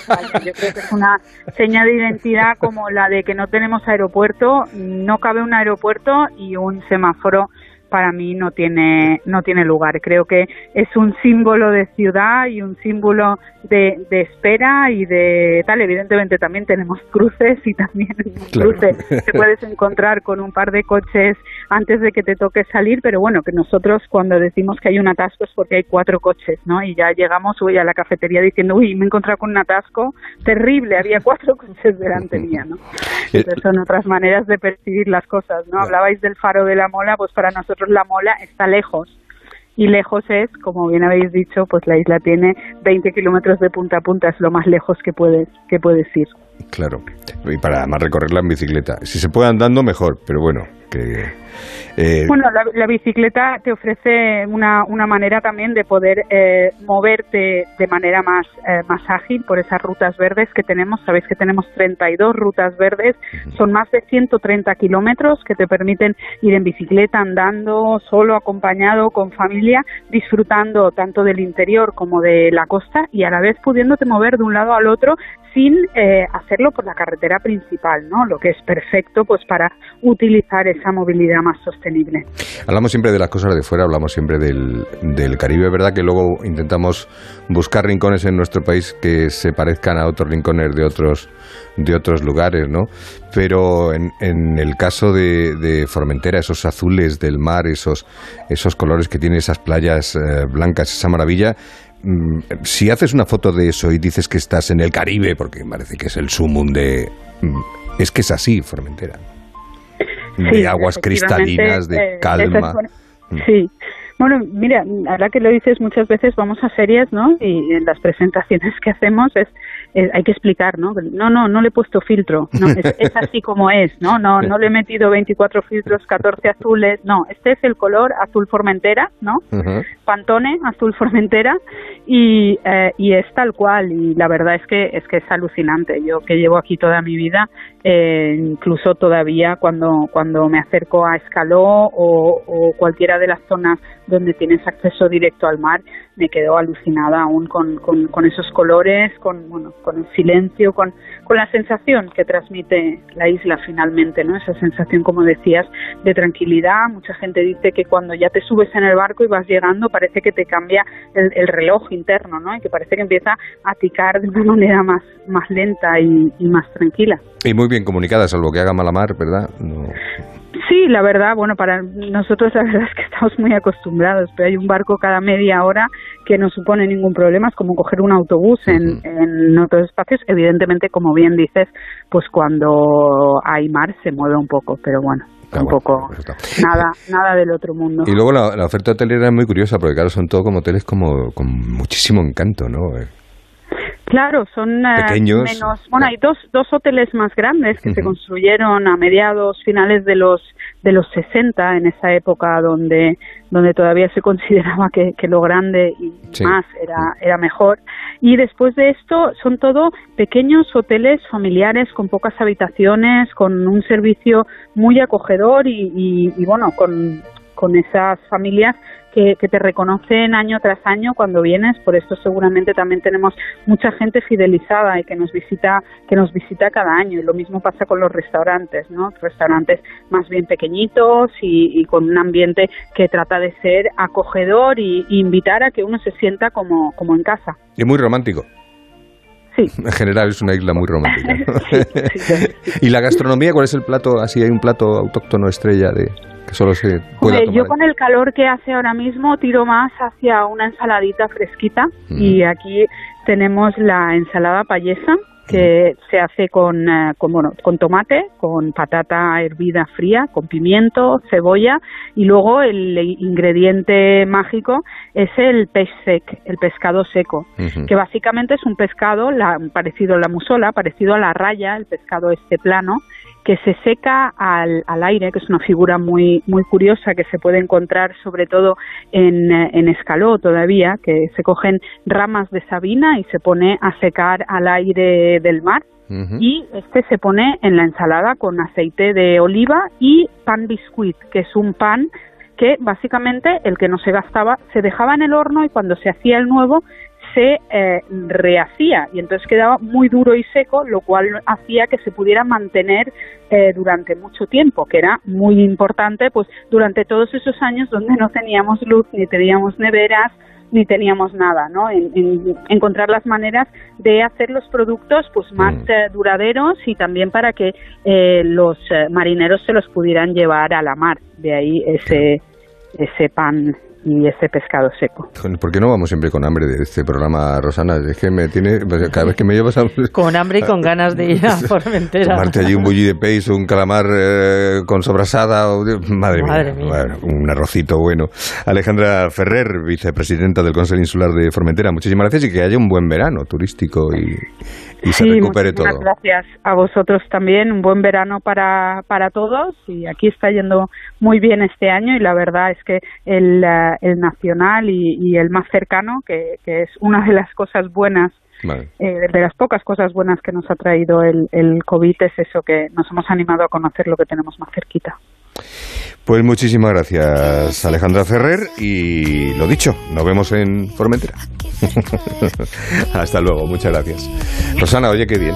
Vaya, yo creo que es una seña de identidad como la de que no tenemos aeropuerto, no cabe un aeropuerto y un semáforo para mí no tiene no tiene lugar. Creo que es un símbolo de ciudad y un símbolo de, de espera y de tal. Evidentemente también tenemos cruces y también en un Claro. cruce te puedes encontrar con un par de coches antes de que te toque salir, pero bueno, que nosotros cuando decimos que hay un atasco es porque hay cuatro coches, ¿no? Y ya llegamos a la cafetería diciendo, uy, me he encontrado con un atasco terrible, había cuatro coches delante mía, ¿no? Entonces son otras maneras de percibir las cosas, ¿no? Hablabais del faro de la mola, pues para nosotros la mola está lejos. Y lejos es, como bien habéis dicho, pues la isla tiene 20 kilómetros de punta a punta, es lo más lejos que puedes, que puedes ir. Claro. Y para además recorrerla en bicicleta. Si se puede andando, mejor, pero bueno, que... eh, Bueno, la, la bicicleta te ofrece una, una manera también de poder eh, moverte de manera más, eh, más ágil por esas rutas verdes que tenemos. Sabéis que tenemos 32 rutas verdes, son más de 130 kilómetros que te permiten ir en bicicleta, andando, solo, acompañado, con familia, disfrutando tanto del interior como de la costa y a la vez pudiéndote mover de un lado al otro sin eh, hacerlo por la carretera principal, ¿no? Lo que es perfecto pues para utilizar esa movilidad más sostenible. Hablamos siempre de las cosas de fuera, hablamos siempre del, del Caribe, es verdad que luego intentamos buscar rincones en nuestro país que se parezcan a otros rincones de otros de otros lugares, ¿no? Pero en, en el caso de, de Formentera, esos azules del mar, esos esos colores que tiene esas playas eh, blancas, esa maravilla, mm, si haces una foto de eso y dices que estás en el Caribe, porque parece que es el sumum de... mm, Es que es así, Formentera. De Sí, aguas cristalinas, de eh, calma. es buena- Sí. Bueno, mira, ahora que lo dices muchas veces vamos a ferias, ¿no? Y en las presentaciones que hacemos es, es- hay que explicar, ¿no? No, no, no le he puesto filtro, no, es, es así como es, ¿no? No, no le he metido 24 filtros, 14 azules, no, este es el color azul formentera, ¿no? Pantone, azul Formentera, y, eh, y es tal cual. Y la verdad es que es que es alucinante. Yo que llevo aquí toda mi vida, eh, incluso todavía cuando cuando me acerco a Escaló o, o cualquiera de las zonas donde tienes acceso directo al mar, me quedo alucinada aún con, con, esos colores, con bueno, con el silencio, con, con la sensación que transmite la isla finalmente, ¿no? Esa sensación, como decías, de tranquilidad. Mucha gente dice que cuando ya te subes en el barco y vas llegando, parece que te cambia el, el reloj interno, ¿no? Y que parece que empieza a ticar de una manera más, más lenta y, y más tranquila. Y muy bien comunicada, salvo que haga mala mar, ¿verdad? No. Sí, la verdad, bueno, para nosotros la verdad es que estamos muy acostumbrados, pero hay un barco cada media hora que no supone ningún problema, es como coger un autobús en, en otros espacios. Evidentemente, como bien dices, pues cuando hay mar se mueve un poco, pero bueno, tampoco nada, nada del otro mundo. Y luego la, la oferta hotelera es muy curiosa, porque claro, son todo como hoteles como con muchísimo encanto, ¿no? Claro, son eh, menos. Bueno, hay dos, dos hoteles más grandes que se construyeron a mediados, finales de los de los 60, en esa época donde donde todavía se consideraba que, que lo grande y Sí. más era era mejor. Y después de esto son todo pequeños hoteles familiares con pocas habitaciones, con un servicio muy acogedor y, y, y bueno, con con esas familias que, que te reconocen año tras año cuando vienes. Por esto seguramente también tenemos mucha gente fidelizada y que nos visita que nos visita cada año. Y lo mismo pasa con los restaurantes, ¿no? Restaurantes más bien pequeñitos y, y con un ambiente que trata de ser acogedor y, y invitar a que uno se sienta como, como en casa. Y muy romántico. Sí. En general es una isla muy romántica. ¿no? ¿Y la gastronomía cuál es el plato? Así hay un plato autóctono estrella de que solo se pueda Hombre, tomar. yo con el calor que hace ahora mismo tiro más hacia una ensaladita fresquita Mm. y aquí tenemos la ensalada payesa que se hace con, eh, con, bueno, con tomate, con patata hervida fría, con pimiento, cebolla y luego el ingrediente mágico es el pez sec, el pescado seco, que básicamente es un pescado la- parecido a la musola, parecido a la raya, el pescado este plano, que se seca al, al aire, que es una figura muy muy curiosa que se puede encontrar sobre todo en, en Escaló todavía, que se cogen ramas de sabina y se pone a secar al aire del mar. Y este se pone en la ensalada con aceite de oliva y pan biscuit, que es un pan que básicamente el que no se gastaba se dejaba en el horno y cuando se hacía el nuevo se eh, rehacía y entonces quedaba muy duro y seco, lo cual hacía que se pudiera mantener eh, durante mucho tiempo, que era muy importante pues durante todos esos años donde no teníamos luz ni teníamos neveras ni teníamos nada, ¿no? En, en encontrar las maneras de hacer los productos pues más eh, duraderos y también para que los marineros se los pudieran llevar a la mar. De ahí ese ese pan y ese pescado seco. ¿Por qué no vamos siempre con hambre de este programa, Rosana? Es que me tiene. pues, Cada vez que me llevas a. Con hambre y con ganas de ir a Formentera. Tomarte allí un bulli de peix o un calamar eh, con sobrasada. Madre, Madre mía. mía. Bueno, un arrocito bueno. Alejandra Ferrer, vicepresidenta del Consejo Insular de Formentera, muchísimas gracias y que haya un buen verano turístico y, y se Sí, recupere todo. gracias a vosotros también. Un buen verano para, para todos y aquí está yendo muy bien este año y la verdad es que el, eh, el nacional y, y el más cercano, que, que es una de las cosas buenas Vale. eh, de las pocas cosas buenas que nos ha traído el, el COVID es eso, que nos hemos animado a conocer lo que tenemos más cerquita. Pues muchísimas gracias, Alejandra Ferrer. Y lo dicho, nos vemos en Formentera. Hasta luego, muchas gracias. Rosana, oye, qué bien.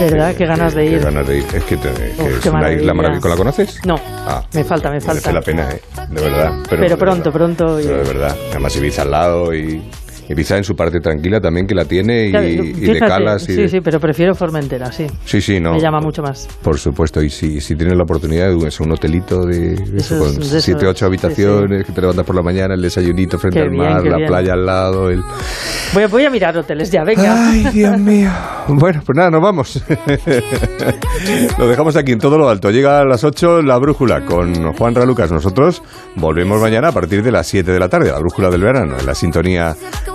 ¿Verdad? Qué ganas de Qué ir. ganas de ir. Es que, te- que Uf, es qué una isla maravillosa. ¿La conoces? No, Ah, me falta, me falta. merece la pena, ¿eh? De verdad. Pero, de pronto, pronto. pero de verdad. Además, Ibiza al lado y Ibiza en su parte tranquila también, que la tiene y, Claro, y de calas. Y sí, de- sí, pero prefiero Formentera, sí. sí, sí, no. Me llama mucho más. Por supuesto, y si, si tienes la oportunidad de es un hotelito de, eso, con de siete, ocho sí, habitaciones, que te levantas por la mañana, el desayunito frente Qué al mar, la bien. playa al lado, el... Voy, a- voy a mirar hoteles ya, venga. Ay, Dios mío. Bueno, pues nada, nos vamos. lo dejamos aquí en todo lo alto. Llega a las 8 la brújula con Juan Ralucas. Nosotros volvemos mañana a partir de las 7 de la tarde, la brújula del verano, en la sintonía